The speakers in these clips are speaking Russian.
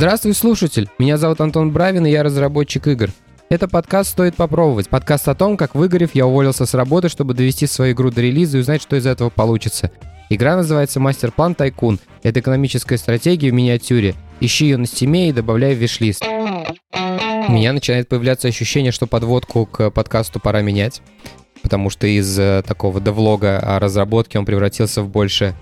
Здравствуй, слушатель! Меня зовут Антон Бравин, и я разработчик игр. Это подкаст «Стоит попробовать». Подкаст о том, как выгорев, я уволился с работы, чтобы довести свою игру до релиза и узнать, что из этого получится. Игра называется «Мастер-план Тайкун». Это экономическая стратегия в миниатюре. Ищи ее на стиме и добавляй в виш-лист. У меня начинает появляться ощущение, что подводку к подкасту пора менять, потому что из э, такого девлога о разработке он превратился в больше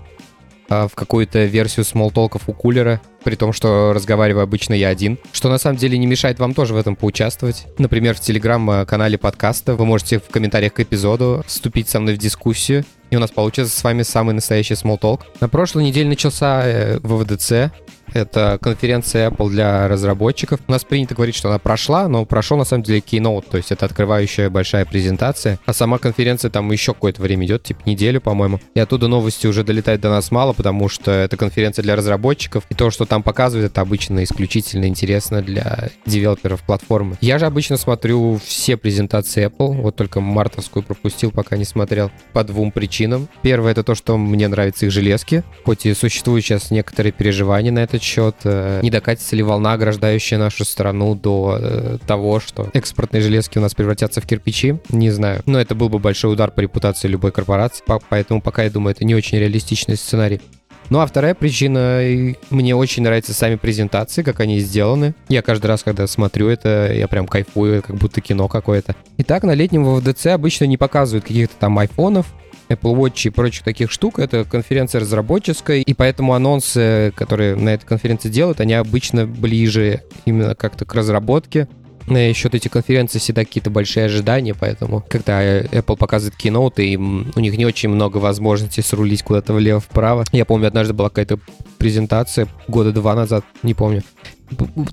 в какую-то версию смолтолков у кулера, при том, что разговариваю обычно я один, что на самом деле не мешает вам тоже в этом поучаствовать. Например, в телеграм-канале подкаста вы можете в комментариях к эпизоду вступить со мной в дискуссию, и у нас получится с вами самый настоящий смолтолк. На прошлой неделе начался э, ВВДЦ, это конференция Apple для разработчиков. У нас принято говорить, что она прошла, но прошел на самом деле Keynote, то есть это открывающая большая презентация. А сама конференция там еще какое-то время идет, типа неделю, по-моему. И оттуда новости уже долетают до нас мало, потому что это конференция для разработчиков. И то, что там показывают, это обычно исключительно интересно для девелоперов платформы. Я же обычно смотрю все презентации Apple, вот только мартовскую пропустил, пока не смотрел, по двум причинам. Первое это то, что мне нравятся их железки, хоть и существуют сейчас некоторые переживания на это этот счет? Э, не докатится ли волна, ограждающая нашу страну до э, того, что экспортные железки у нас превратятся в кирпичи? Не знаю. Но это был бы большой удар по репутации любой корпорации, поэтому пока я думаю, это не очень реалистичный сценарий. Ну а вторая причина, мне очень нравятся сами презентации, как они сделаны. Я каждый раз, когда смотрю это, я прям кайфую, как будто кино какое-то. Итак, на летнем ВВДЦ обычно не показывают каких-то там айфонов, Apple Watch и прочих таких штук. Это конференция разработческая, и поэтому анонсы, которые на этой конференции делают, они обычно ближе именно как-то к разработке. На счет эти конференции всегда какие-то большие ожидания, поэтому когда Apple показывает киноуты, и у них не очень много возможностей срулить куда-то влево-вправо. Я помню, однажды была какая-то презентация года два назад, не помню,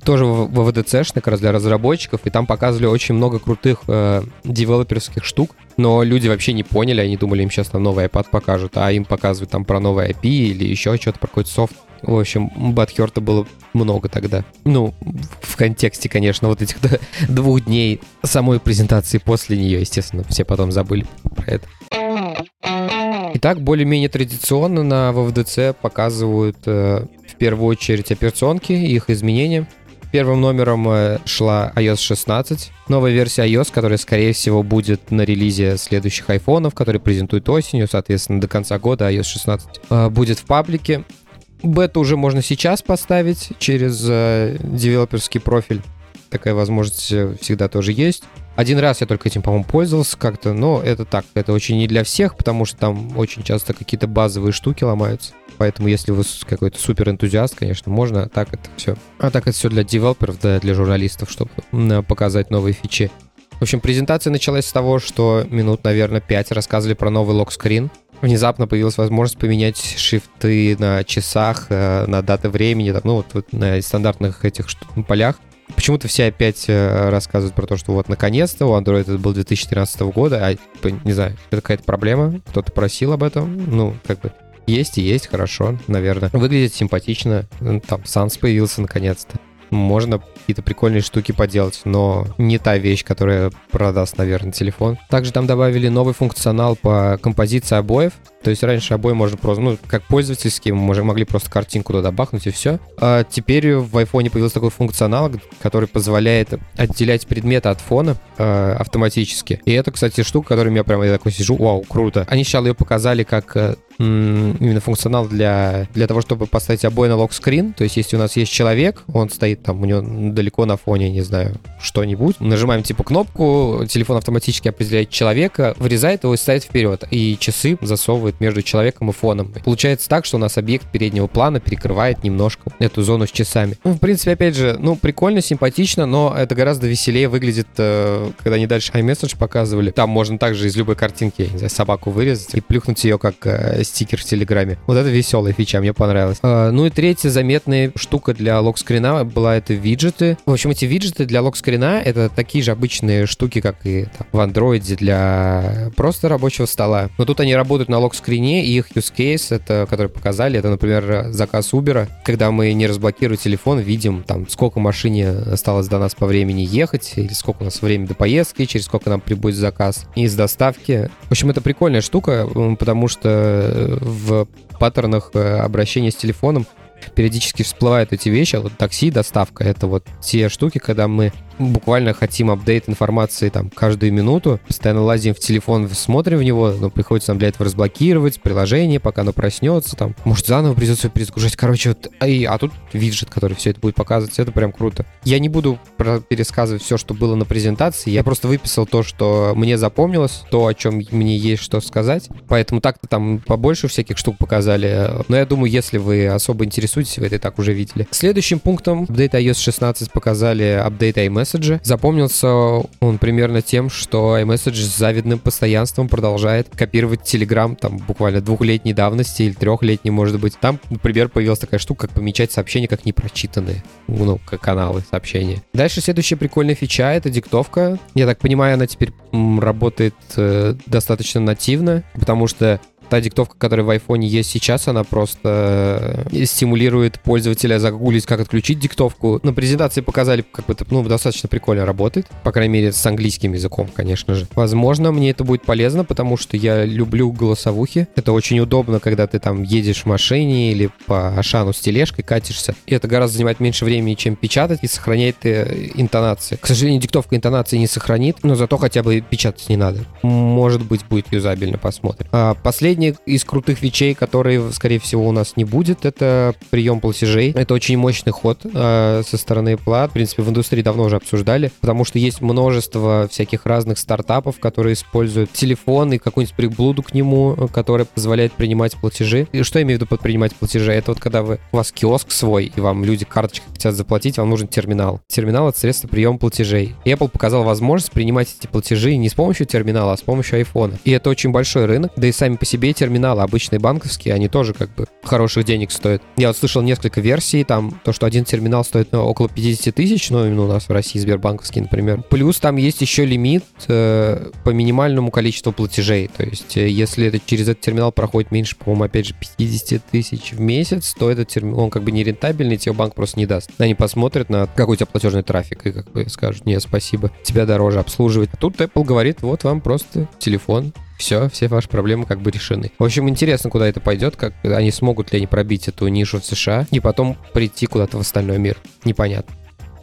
тоже в ВДЦ, как раз для разработчиков, и там показывали очень много крутых э, девелоперских штук, но люди вообще не поняли, они думали, им сейчас там новый iPad покажут, а им показывают там про новый IP или еще что-то, про какой-то софт. В общем, Батхерта было много тогда. Ну, в контексте, конечно, вот этих двух дней самой презентации после нее, естественно, все потом забыли про это. Итак, более-менее традиционно на ВВДЦ показывают э, в первую очередь операционки и их изменения. Первым номером э, шла iOS 16, новая версия iOS, которая, скорее всего, будет на релизе следующих айфонов, которые презентуют осенью, соответственно, до конца года iOS 16 э, будет в паблике. Бета уже можно сейчас поставить через э, девелоперский профиль. Такая возможность всегда тоже есть. Один раз я только этим, по-моему, пользовался как-то, но это так, это очень не для всех, потому что там очень часто какие-то базовые штуки ломаются. Поэтому, если вы какой-то супер энтузиаст, конечно, можно, а так это все. А так это все для девелоперов, да, для журналистов, чтобы показать новые фичи. В общем, презентация началась с того, что минут, наверное, 5 рассказывали про новый локскрин. Внезапно появилась возможность поменять шрифты на часах, э, на даты времени, ну вот, вот на стандартных этих полях. Почему-то все опять э, рассказывают про то, что вот наконец-то у Android это был 2013 года, а типа, не знаю, это какая-то проблема, кто-то просил об этом, ну, как бы есть и есть, хорошо, наверное. Выглядит симпатично, там Sans появился наконец-то можно какие-то прикольные штуки поделать, но не та вещь, которая продаст, наверное, телефон. Также там добавили новый функционал по композиции обоев. То есть раньше обои можно просто, ну, как пользовательские, мы уже могли просто картинку туда бахнуть и все. А теперь в iPhone появился такой функционал, который позволяет отделять предметы от фона э, автоматически. И это, кстати, штука, которой я прямо я такой сижу, вау, круто. Они сначала ее показали как э, именно функционал для, для того, чтобы поставить обои на локскрин. То есть, если у нас есть человек, он стоит там, у него далеко на фоне, не знаю, что-нибудь. Нажимаем типа кнопку, телефон автоматически определяет человека, вырезает его и ставит вперед. И часы засовывает между человеком и фоном. Получается так, что у нас объект переднего плана перекрывает немножко эту зону с часами. Ну, в принципе, опять же, ну, прикольно, симпатично, но это гораздо веселее выглядит, э, когда они дальше iMessage показывали. Там можно также из любой картинки, не знаю, собаку вырезать и плюхнуть ее как э, стикер в Телеграме. Вот это веселая фича, мне понравилось. А, ну и третья заметная штука для локскрина была это виджеты. В общем, эти виджеты для локскрина это такие же обычные штуки, как и там, в андроиде для просто рабочего стола. Но тут они работают на локскрине, и их use case, это, который показали, это, например, заказ Uber, когда мы не разблокируем телефон, видим там, сколько машине осталось до нас по времени ехать, или сколько у нас времени до поездки, через сколько нам прибудет заказ из доставки. В общем, это прикольная штука, потому что в паттернах э, обращения с телефоном периодически всплывают эти вещи. А вот такси, доставка — это вот те штуки, когда мы буквально хотим апдейт информации там каждую минуту, постоянно лазим в телефон, смотрим в него, но приходится нам для этого разблокировать приложение, пока оно проснется, там, может, заново придется перезагружать. Короче, вот, и, а тут виджет, который все это будет показывать, это прям круто. Я не буду пересказывать все, что было на презентации, я просто выписал то, что мне запомнилось, то, о чем мне есть что сказать, поэтому так-то там побольше всяких штук показали, но я думаю, если вы особо интересуетесь, вы это и так уже видели. Следующим пунктом апдейт iOS 16 показали апдейт iMessage, iMessage. Запомнился он примерно тем, что iMessage с завидным постоянством продолжает копировать Telegram там буквально двухлетней давности или трехлетней, может быть. Там, например, появилась такая штука, как помечать сообщения как непрочитанные. Ну, как каналы сообщения. Дальше следующая прикольная фича — это диктовка. Я так понимаю, она теперь работает э, достаточно нативно, потому что та диктовка, которая в айфоне есть сейчас, она просто э, стимулирует пользователя загуглить, как отключить диктовку. На презентации показали, как это ну, достаточно прикольно работает. По крайней мере, с английским языком, конечно же. Возможно, мне это будет полезно, потому что я люблю голосовухи. Это очень удобно, когда ты там едешь в машине или по Ашану с тележкой катишься. И это гораздо занимает меньше времени, чем печатать, и сохраняет э, интонации. К сожалению, диктовка интонации не сохранит, но зато хотя бы печатать не надо. Может быть, будет юзабельно, посмотрим. А последний Последний из крутых вещей, которые, скорее всего, у нас не будет, это прием платежей. Это очень мощный ход э, со стороны Apple. В принципе, в индустрии давно уже обсуждали, потому что есть множество всяких разных стартапов, которые используют телефон и какую-нибудь приблуду к нему, которая позволяет принимать платежи. И что я имею в виду под принимать платежи? Это вот когда вы, у вас киоск свой, и вам люди карточкой хотят заплатить, вам нужен терминал. Терминал — это средство приема платежей. Apple показал возможность принимать эти платежи не с помощью терминала, а с помощью айфона. И это очень большой рынок, да и сами по себе терминалы обычные банковские, они тоже как бы хороших денег стоят. Я вот слышал несколько версий, там то, что один терминал стоит ну, около 50 тысяч, ну, именно у нас в России Сбербанковский, например. Плюс там есть еще лимит э, по минимальному количеству платежей. То есть, э, если это, через этот терминал проходит меньше, по-моему, опять же, 50 тысяч в месяц, то этот терминал, он как бы не рентабельный, тебе банк просто не даст. Они посмотрят на какой у тебя платежный трафик и как бы скажут, нет, спасибо, тебя дороже обслуживать. А тут Apple говорит, вот вам просто телефон, все, все ваши проблемы как бы решены. В общем, интересно, куда это пойдет, как они смогут ли они пробить эту нишу в США и потом прийти куда-то в остальной мир. Непонятно.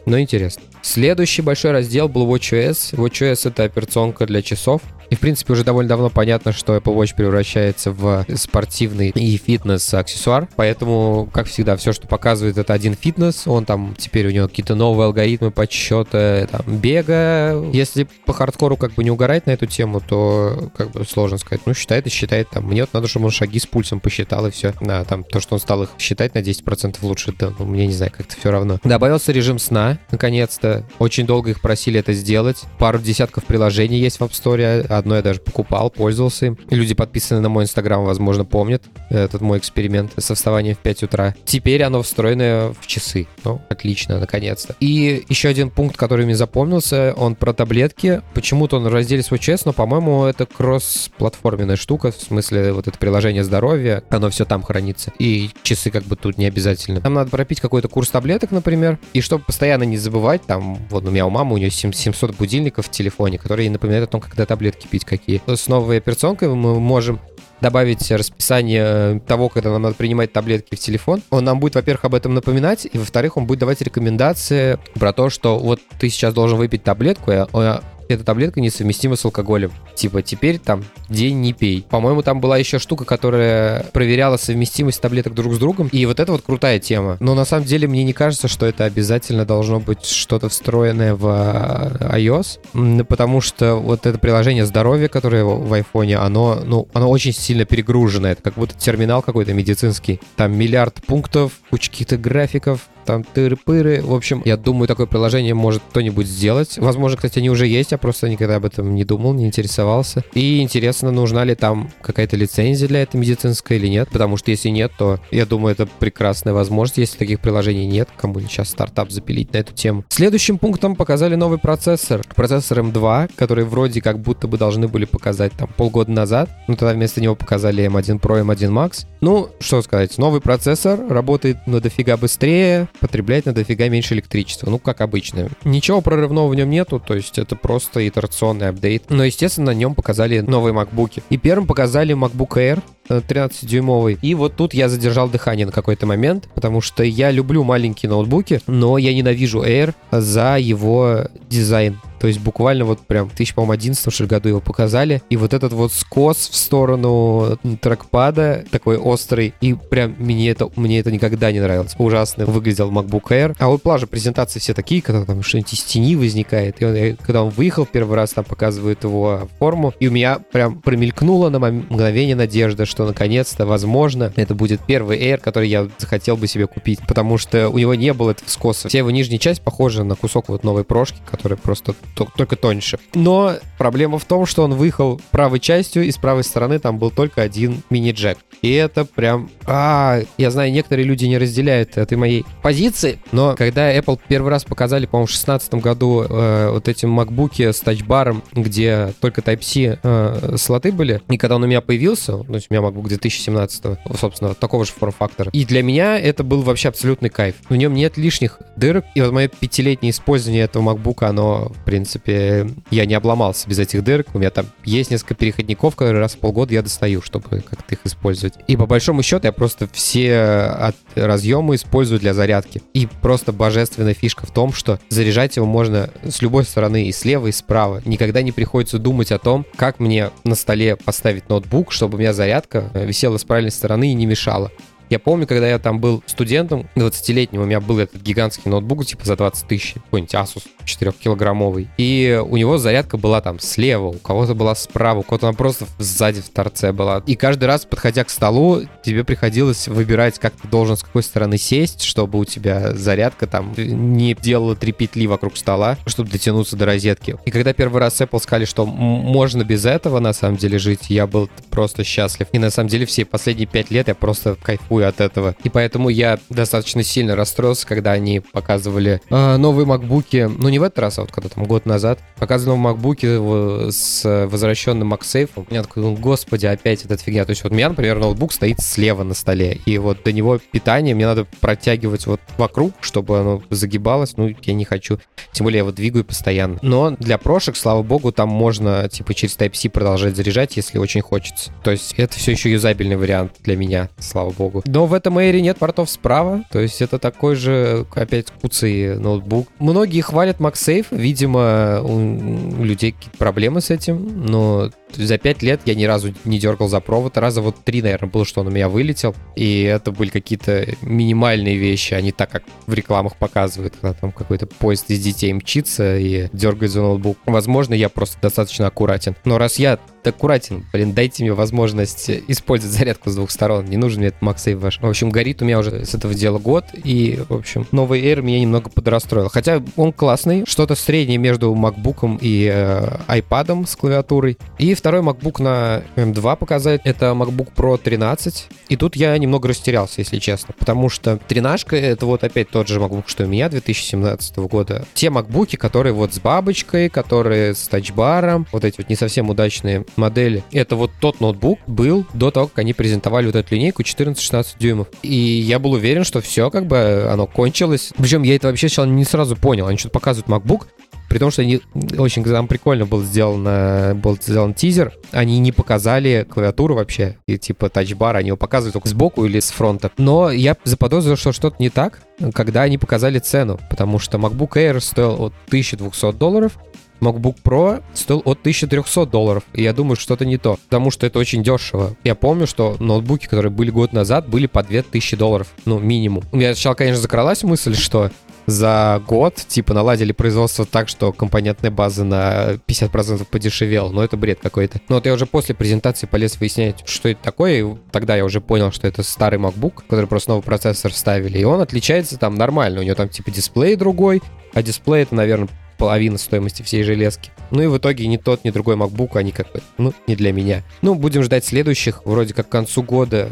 Но интересно. Следующий большой раздел был WatchOS. WatchOS — это операционка для часов. И, в принципе, уже довольно давно понятно, что Apple Watch превращается в спортивный и фитнес-аксессуар. Поэтому, как всегда, все, что показывает, это один фитнес. Он там, теперь у него какие-то новые алгоритмы подсчета там, бега. Если по хардкору как бы не угорать на эту тему, то как бы сложно сказать. Ну, считает и считает там. Мне вот надо, чтобы он шаги с пульсом посчитал, и все. Да, там то, что он стал их считать на 10% лучше, да, ну, мне не знаю, как-то все равно. Добавился режим сна, наконец-то. Очень долго их просили это сделать. Пару десятков приложений есть в App Store, Одно я даже покупал, пользовался им. Люди, подписанные на мой инстаграм, возможно, помнят этот мой эксперимент со вставанием в 5 утра. Теперь оно встроенное в часы. Ну, отлично, наконец-то. И еще один пункт, который мне запомнился, он про таблетки. Почему-то он в разделе свой чест, но, по-моему, это кросс-платформенная штука, в смысле вот это приложение здоровья, оно все там хранится. И часы как бы тут не обязательно. Там надо пропить какой-то курс таблеток, например, и чтобы постоянно не забывать, там, вот у меня у мамы, у нее 700 будильников в телефоне, которые напоминают о том, когда таблетки кипить какие. С новой операционкой мы можем добавить расписание того, когда нам надо принимать таблетки в телефон. Он нам будет, во-первых, об этом напоминать, и, во-вторых, он будет давать рекомендации про то, что вот ты сейчас должен выпить таблетку, а эта таблетка несовместима с алкоголем. Типа, теперь там день не пей. По-моему, там была еще штука, которая проверяла совместимость таблеток друг с другом. И вот это вот крутая тема. Но на самом деле мне не кажется, что это обязательно должно быть что-то встроенное в а, iOS. Потому что вот это приложение здоровья, которое в айфоне, оно, ну, оно очень сильно перегружено. Это как будто терминал какой-то медицинский. Там миллиард пунктов, куча каких-то графиков, там тыры-пыры. В общем, я думаю, такое приложение может кто-нибудь сделать. Возможно, кстати, они уже есть, я просто никогда об этом не думал, не интересовался. И интересно, нужна ли там какая-то лицензия для этой медицинской или нет, потому что если нет, то я думаю, это прекрасная возможность, если таких приложений нет, кому сейчас стартап запилить на эту тему. Следующим пунктом показали новый процессор. Процессор M2, который вроде как будто бы должны были показать там полгода назад, но тогда вместо него показали M1 Pro, M1 Max. Ну, что сказать, новый процессор работает на дофига быстрее, потребляет на дофига меньше электричества, ну, как обычно. Ничего прорывного в нем нету, то есть это просто итерационный апдейт. Но, естественно, на нем показали новые MacBook. И первым показали MacBook Air, 13-дюймовый. И вот тут я задержал дыхание на какой-то момент, потому что я люблю маленькие ноутбуки, но я ненавижу Air за его дизайн. То есть буквально вот прям в 2011 что году его показали. И вот этот вот скос в сторону трекпада, такой острый, и прям мне это, мне это никогда не нравилось. Ужасно выглядел MacBook Air. А вот плажи презентации все такие, когда там что-нибудь из тени возникает. И он, когда он выехал первый раз, там показывают его форму. И у меня прям промелькнула на мгновение надежда, что наконец-то, возможно, это будет первый Air, который я захотел бы себе купить. Потому что у него не было этого скоса. Вся его нижняя часть похожа на кусок вот новой прошки, которая просто только тоньше. Но проблема в том, что он выехал правой частью, и с правой стороны там был только один мини-джек. И это прям... А, я знаю, некоторые люди не разделяют этой моей позиции, но когда Apple первый раз показали, по-моему, в 2016 году э, вот эти макбуки с тачбаром, где только Type-C э, слоты были, и когда он у меня появился, есть у меня MacBook 2017, собственно, такого же форм-фактора, и для меня это был вообще абсолютный кайф. В нем нет лишних дырок, и вот мое пятилетнее использование этого MacBook, оно, в принципе, я не обломался без этих дырок. У меня там есть несколько переходников, которые раз в полгода я достаю, чтобы как-то их использовать. И по большому счету я просто все от разъемы использую для зарядки. И просто божественная фишка в том, что заряжать его можно с любой стороны, и слева, и справа. Никогда не приходится думать о том, как мне на столе поставить ноутбук, чтобы у меня зарядка висела с правильной стороны и не мешала. Я помню, когда я там был студентом, 20-летним, у меня был этот гигантский ноутбук, типа за 20 тысяч, какой-нибудь Asus 4-килограммовый. И у него зарядка была там слева, у кого-то была справа, у кого-то она просто сзади в торце была. И каждый раз, подходя к столу, тебе приходилось выбирать, как ты должен с какой стороны сесть, чтобы у тебя зарядка там не делала три петли вокруг стола, чтобы дотянуться до розетки. И когда первый раз Apple сказали, что можно без этого на самом деле жить, я был просто счастлив. И на самом деле все последние пять лет я просто кайфую кайфую от этого. И поэтому я достаточно сильно расстроился, когда они показывали э, новые макбуки, ну не в этот раз, а вот когда там год назад, показывали новые макбуки с возвращенным MagSafe. У меня такой, ну, господи, опять эта фигня. То есть вот у меня, например, ноутбук стоит слева на столе, и вот до него питание мне надо протягивать вот вокруг, чтобы оно загибалось. Ну, я не хочу. Тем более я его двигаю постоянно. Но для прошек, слава богу, там можно типа через Type-C продолжать заряжать, если очень хочется. То есть это все еще юзабельный вариант для меня, слава богу. Но в этом Air нет портов справа, то есть это такой же, опять, куцый ноутбук. Многие хвалят MagSafe, видимо, у людей какие-то проблемы с этим, но за пять лет я ни разу не дергал за провод. Раза вот три, наверное, было, что он у меня вылетел. И это были какие-то минимальные вещи, а не так, как в рекламах показывают, когда там какой-то поезд из детей мчится и дергает за ноутбук. Возможно, я просто достаточно аккуратен. Но раз я аккуратен, блин, дайте мне возможность использовать зарядку с двух сторон. Не нужен мне этот MagSafe ваш. В общем, горит у меня уже с этого дела год. И, в общем, новый Air меня немного подрастроил. Хотя он классный, что-то среднее между MacBook и э, iPad с клавиатурой. И второй MacBook на M2 показать, это MacBook Pro 13. И тут я немного растерялся, если честно, потому что 13 это вот опять тот же MacBook, что и у меня 2017 года. Те MacBook, которые вот с бабочкой, которые с тачбаром, вот эти вот не совсем удачные модели. Это вот тот ноутбук был до того, как они презентовали вот эту линейку 14-16 дюймов. И я был уверен, что все как бы оно кончилось. Причем я это вообще сначала не сразу понял. Они что-то показывают MacBook, при том, что они очень там прикольно был сделан, был сделан тизер, они не показали клавиатуру вообще, и типа тачбар, они его показывают только сбоку или с фронта. Но я заподозрил, что что-то не так, когда они показали цену, потому что MacBook Air стоил от 1200 долларов, MacBook Pro стоил от 1300 долларов. И я думаю, что-то не то. Потому что это очень дешево. Я помню, что ноутбуки, которые были год назад, были по 2000 долларов. Ну, минимум. У меня сначала, конечно, закралась мысль, что за год, типа, наладили производство так, что компонентная база на 50% подешевела. Но это бред какой-то. Но вот я уже после презентации полез выяснять, что это такое, и тогда я уже понял, что это старый MacBook, который просто новый процессор вставили, и он отличается там нормально. У него там, типа, дисплей другой, а дисплей это, наверное, половина стоимости всей железки. Ну и в итоге ни тот, ни другой MacBook, они как бы, ну, не для меня. Ну, будем ждать следующих. Вроде как к концу года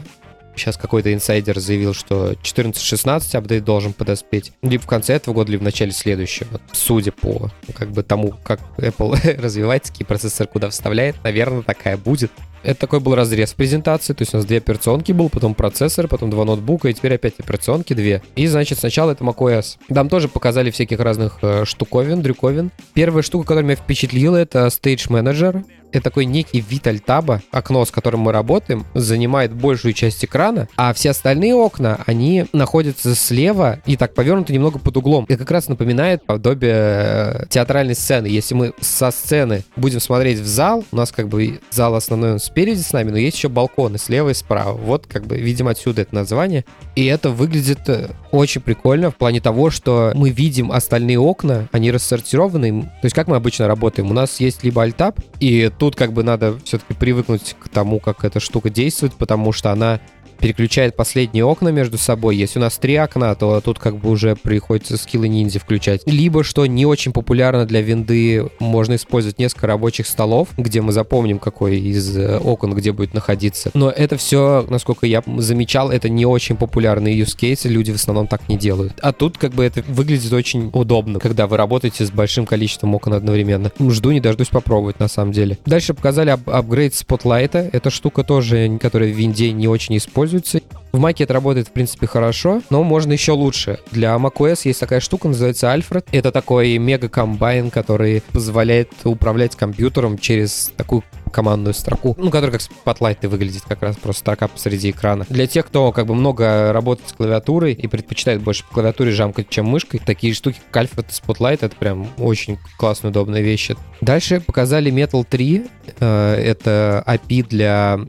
Сейчас какой-то инсайдер заявил, что 14-16 апдейт должен подоспеть. Либо в конце этого года, либо в начале следующего. Судя по как бы тому, как Apple развивается, какие процессоры куда вставляет, наверное, такая будет. Это такой был разрез презентации, то есть у нас две операционки был, потом процессор, потом два ноутбука, и теперь опять операционки две. И, значит, сначала это macOS. Там тоже показали всяких разных э, штуковин, дрюковин. Первая штука, которая меня впечатлила, это Stage Manager это такой некий вид альтаба, окно, с которым мы работаем, занимает большую часть экрана, а все остальные окна, они находятся слева и так повернуты немного под углом. И как раз напоминает подобие э, театральной сцены. Если мы со сцены будем смотреть в зал, у нас как бы зал основной он спереди с нами, но есть еще балконы слева и справа. Вот как бы, видимо, отсюда это название. И это выглядит э, очень прикольно в плане того, что мы видим остальные окна, они рассортированы. То есть как мы обычно работаем? У нас есть либо альтаб, и тут как бы надо все-таки привыкнуть к тому, как эта штука действует, потому что она переключает последние окна между собой. Если у нас три окна, то тут как бы уже приходится скиллы ниндзя включать. Либо, что не очень популярно для винды, можно использовать несколько рабочих столов, где мы запомним, какой из э, окон где будет находиться. Но это все, насколько я замечал, это не очень популярные use cases, люди в основном так не делают. А тут как бы это выглядит очень удобно, когда вы работаете с большим количеством окон одновременно. Жду не дождусь попробовать на самом деле. Дальше показали ап апгрейд спотлайта. Эта штука тоже, которая в винде не очень используется используется. В Mac это работает, в принципе, хорошо, но можно еще лучше. Для macOS есть такая штука, называется Alfred. Это такой мега-комбайн, который позволяет управлять компьютером через такую командную строку, ну, которая как Spotlight выглядит, как раз просто строка посреди экрана. Для тех, кто как бы много работает с клавиатурой и предпочитает больше по клавиатуре жамкать, чем мышкой, такие штуки, как Alfred и Spotlight, это прям очень классная, удобная вещь. Дальше показали Metal 3. Э, это API для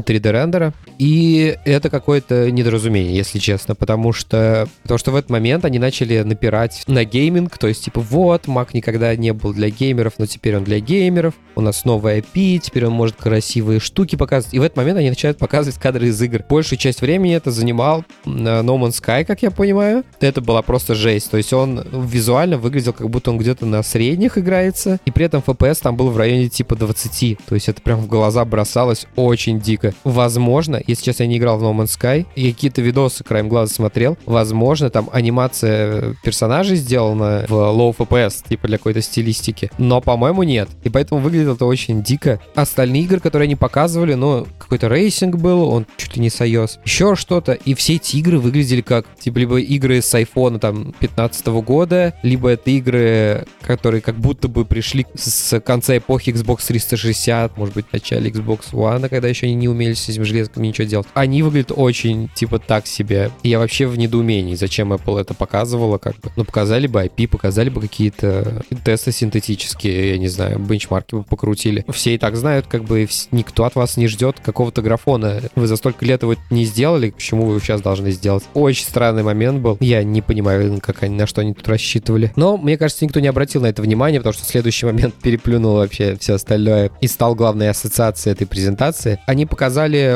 3D-рендера. И это какое-то недоразумение, если честно, потому что, потому что в этот момент они начали напирать на гейминг, то есть типа вот, Mac никогда не был для геймеров, но теперь он для геймеров, у нас новая API, теперь он может красивые штуки показывать. И в этот момент они начинают показывать кадры из игр. Большую часть времени это занимал No Man's Sky, как я понимаю. Это была просто жесть. То есть он визуально выглядел, как будто он где-то на средних играется, и при этом FPS там был в районе типа 20. То есть это прям в глаза бросалось очень дико. Возможно, если честно, я не играл в No Man's Sky, и какие-то видосы краем глаза смотрел, возможно, там анимация персонажей сделана в low FPS, типа для какой-то стилистики, но, по-моему, нет. И поэтому выглядит это очень дико. Остальные игры, которые они показывали, ну, какой-то racing был, он чуть ли не с iOS, еще что-то, и все эти игры выглядели как, типа, либо игры с iPhone там 15 года, либо это игры, которые как будто бы пришли с конца эпохи Xbox 360, может быть, в начале Xbox One, когда еще они не умели с этим железком ничего делать. Они выглядят очень, типа, так себе. Я вообще в недоумении, зачем Apple это показывала, как бы. Ну, показали бы IP, показали бы какие-то тесты синтетические, я не знаю, бенчмарки бы покрутили. Все и так знают, как бы, никто от вас не ждет какого-то графона. Вы за столько лет его не сделали, почему вы сейчас должны сделать? Очень странный момент был. Я не понимаю, как они, на что они тут рассчитывали. Но, мне кажется, никто не обратил на это внимания, потому что следующий момент переплюнул вообще все остальное и стал главной ассоциацией этой презентации. Они показали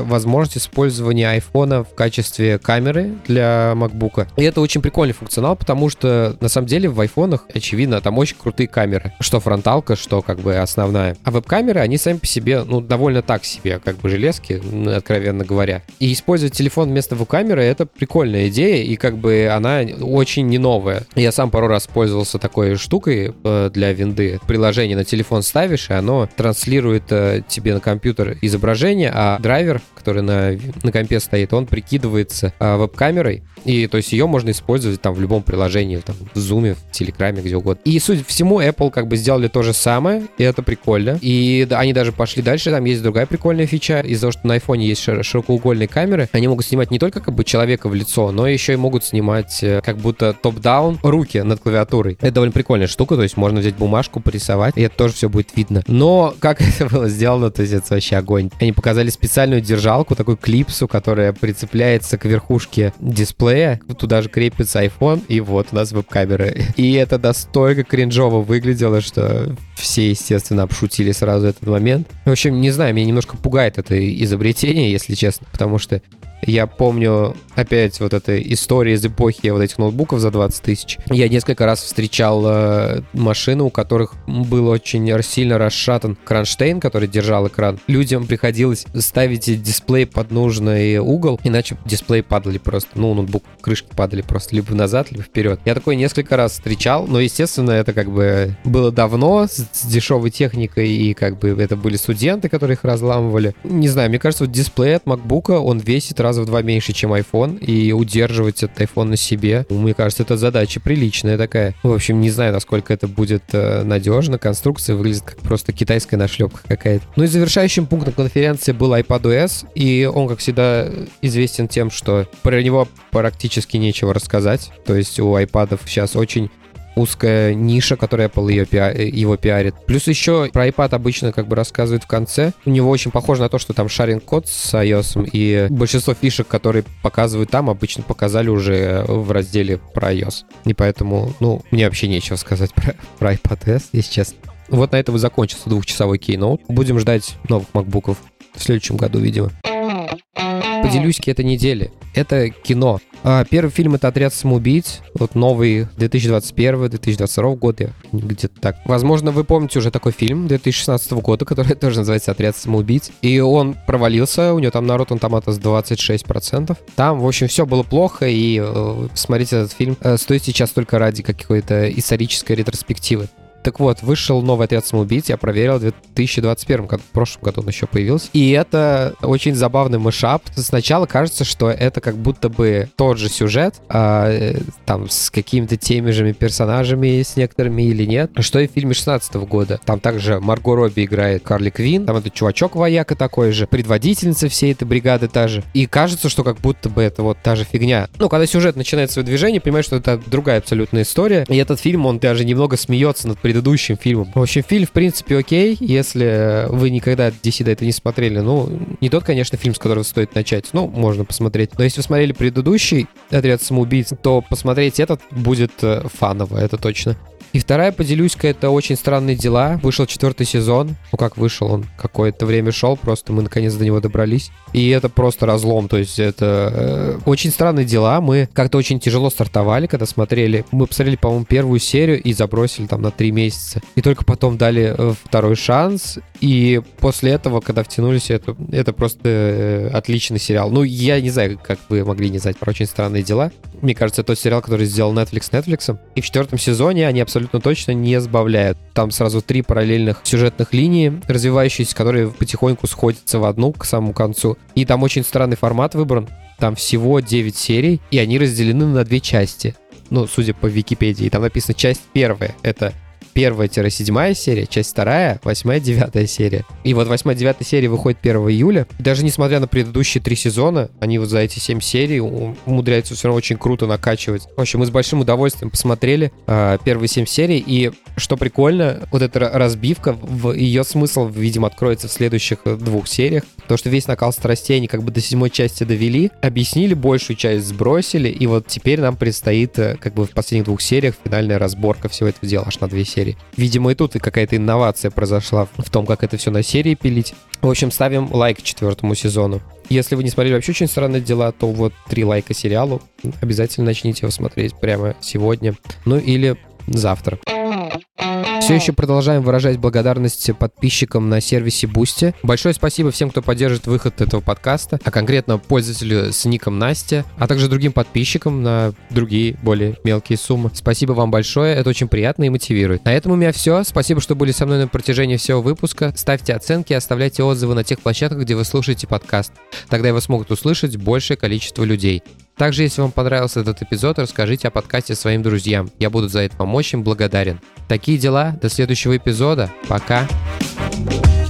возможность использования айфона в качестве камеры для MacBook. И это очень прикольный функционал, потому что на самом деле в айфонах, очевидно, там очень крутые камеры. Что фронталка, что как бы основная. А веб-камеры, они сами по себе, ну, довольно так себе, как бы железки, откровенно говоря. И использовать телефон вместо веб-камеры — это прикольная идея, и как бы она очень не новая. Я сам пару раз пользовался такой штукой э, для винды. Приложение на телефон ставишь, и оно транслирует э, тебе на компьютер изображение, а драйвер, который на, на компе стоит, он прикидывается а, веб-камерой, и то есть ее можно использовать там в любом приложении, там в Zoom, в Телеграме, где угодно. И суть всему, Apple как бы сделали то же самое, и это прикольно. И да, они даже пошли дальше, там есть другая прикольная фича, из-за того, что на iPhone есть широкоугольные камеры, они могут снимать не только как бы человека в лицо, но еще и могут снимать э, как будто топ-даун руки над клавиатурой. Это довольно прикольная штука, то есть можно взять бумажку, порисовать, и это тоже все будет видно. Но как это было сделано, то есть это вообще огонь. Они показали специальную держалку, такую клипсу, которая прицепляется к верхушке дисплея, туда же крепится iPhone, и вот у нас веб-камера. И это настолько кринжово выглядело, что все, естественно, обшутили сразу этот момент. В общем, не знаю, меня немножко пугает это изобретение, если честно, потому что Я помню опять вот эта история из эпохи вот этих ноутбуков за 20 тысяч. Я несколько раз встречал э, машины, у которых был очень сильно расшатан кронштейн, который держал экран. Людям приходилось ставить дисплей под нужный угол, иначе дисплей падали просто. Ну, ноутбук, крышки падали просто либо назад, либо вперед. Я такой несколько раз встречал, но, естественно, это как бы было давно, с, с дешевой техникой, и как бы это были студенты, которые их разламывали. Не знаю, мне кажется, вот дисплей от MacBook, он весит раза в два меньше, чем iPhone, и удерживать этот iPhone на себе, мне кажется, это задача приличная такая. В общем, не знаю, насколько это будет э, надежно. Конструкция выглядит как просто китайская нашлепка какая-то. Ну и завершающим пунктом конференции был iPadOS, и он, как всегда, известен тем, что про него практически нечего рассказать. То есть у iPad сейчас очень узкая ниша, которая Apple ее пиа- его пиарит. Плюс еще про iPad обычно как бы рассказывают в конце. У него очень похоже на то, что там шаринг код с iOS, и большинство фишек, которые показывают там, обычно показали уже в разделе про iOS. И поэтому, ну, мне вообще нечего сказать про, про iPadOS, если честно. Вот на этом и закончился двухчасовой кейноут. Будем ждать новых макбуков в следующем году, видимо. Поделюсь этой недели. Это кино. А, первый фильм это «Отряд самоубийц», вот новый 2021-2022 года, где-то так. Возможно, вы помните уже такой фильм 2016 года, который тоже называется «Отряд самоубийц». И он провалился, у него там народ он Tomatoes 26%. Там, в общем, все было плохо, и э, смотрите этот фильм э, стоит сейчас только ради какой-то исторической ретроспективы. Так вот, вышел новый отряд самоубийц, я проверил, в 2021 году, в прошлом году он еще появился. И это очень забавный мышап. Сначала кажется, что это как будто бы тот же сюжет, а, там с какими-то теми же персонажами, с некоторыми или нет, что и в фильме 16 года. Там также Марго Робби играет Карли Квин, там этот чувачок вояка такой же, предводительница всей этой бригады та же. И кажется, что как будто бы это вот та же фигня. Ну, когда сюжет начинает свое движение, понимаешь, что это другая абсолютная история. И этот фильм, он даже немного смеется над предыдущим предыдущим фильмом. В общем, фильм, в принципе, окей, если вы никогда DC до этого не смотрели. Ну, не тот, конечно, фильм, с которого стоит начать. Ну, можно посмотреть. Но если вы смотрели предыдущий «Отряд самоубийц», то посмотреть этот будет э, фаново, это точно. И вторая, поделюсь-ка, это «Очень странные дела». Вышел четвертый сезон. Ну, как вышел он? Какое-то время шел, просто мы наконец до него добрались. И это просто разлом, то есть это э, «Очень странные дела». Мы как-то очень тяжело стартовали, когда смотрели. Мы посмотрели, по-моему, первую серию и забросили там на три месяца. И только потом дали э, второй шанс. И после этого, когда втянулись, это, это просто э, отличный сериал. Ну, я не знаю, как вы могли не знать про «Очень странные дела». Мне кажется, это тот сериал, который сделал Netflix Netflix. И в четвертом сезоне они абсолютно абсолютно точно не сбавляют. Там сразу три параллельных сюжетных линии, развивающиеся, которые потихоньку сходятся в одну к самому концу. И там очень странный формат выбран. Там всего 9 серий, и они разделены на две части. Ну, судя по Википедии, там написано часть первая. Это первая-седьмая серия, часть вторая, восьмая, девятая серия. И вот восьмая, девятая серия выходит 1 июля. Даже несмотря на предыдущие три сезона, они вот за эти семь серий умудряются все равно очень круто накачивать. В общем, мы с большим удовольствием посмотрели э, первые семь серий, и что прикольно, вот эта разбивка, в ее смысл, видимо, откроется в следующих двух сериях. То, что весь накал страстей они как бы до седьмой части довели, объяснили, большую часть сбросили, и вот теперь нам предстоит э, как бы в последних двух сериях финальная разборка всего этого дела аж на две серии. Видимо, и тут и какая-то инновация произошла в том, как это все на серии пилить. В общем, ставим лайк четвертому сезону. Если вы не смотрели вообще очень странные дела, то вот три лайка сериалу. Обязательно начните его смотреть прямо сегодня. Ну или завтра. Все еще продолжаем выражать благодарность подписчикам на сервисе Boosty. Большое спасибо всем, кто поддержит выход этого подкаста, а конкретно пользователю с ником Настя, а также другим подписчикам на другие более мелкие суммы. Спасибо вам большое, это очень приятно и мотивирует. На этом у меня все. Спасибо, что были со мной на протяжении всего выпуска. Ставьте оценки и оставляйте отзывы на тех площадках, где вы слушаете подкаст. Тогда его смогут услышать большее количество людей. Также, если вам понравился этот эпизод, расскажите о подкасте своим друзьям. Я буду за это помочь им благодарен. Такие дела. До следующего эпизода. Пока. thank you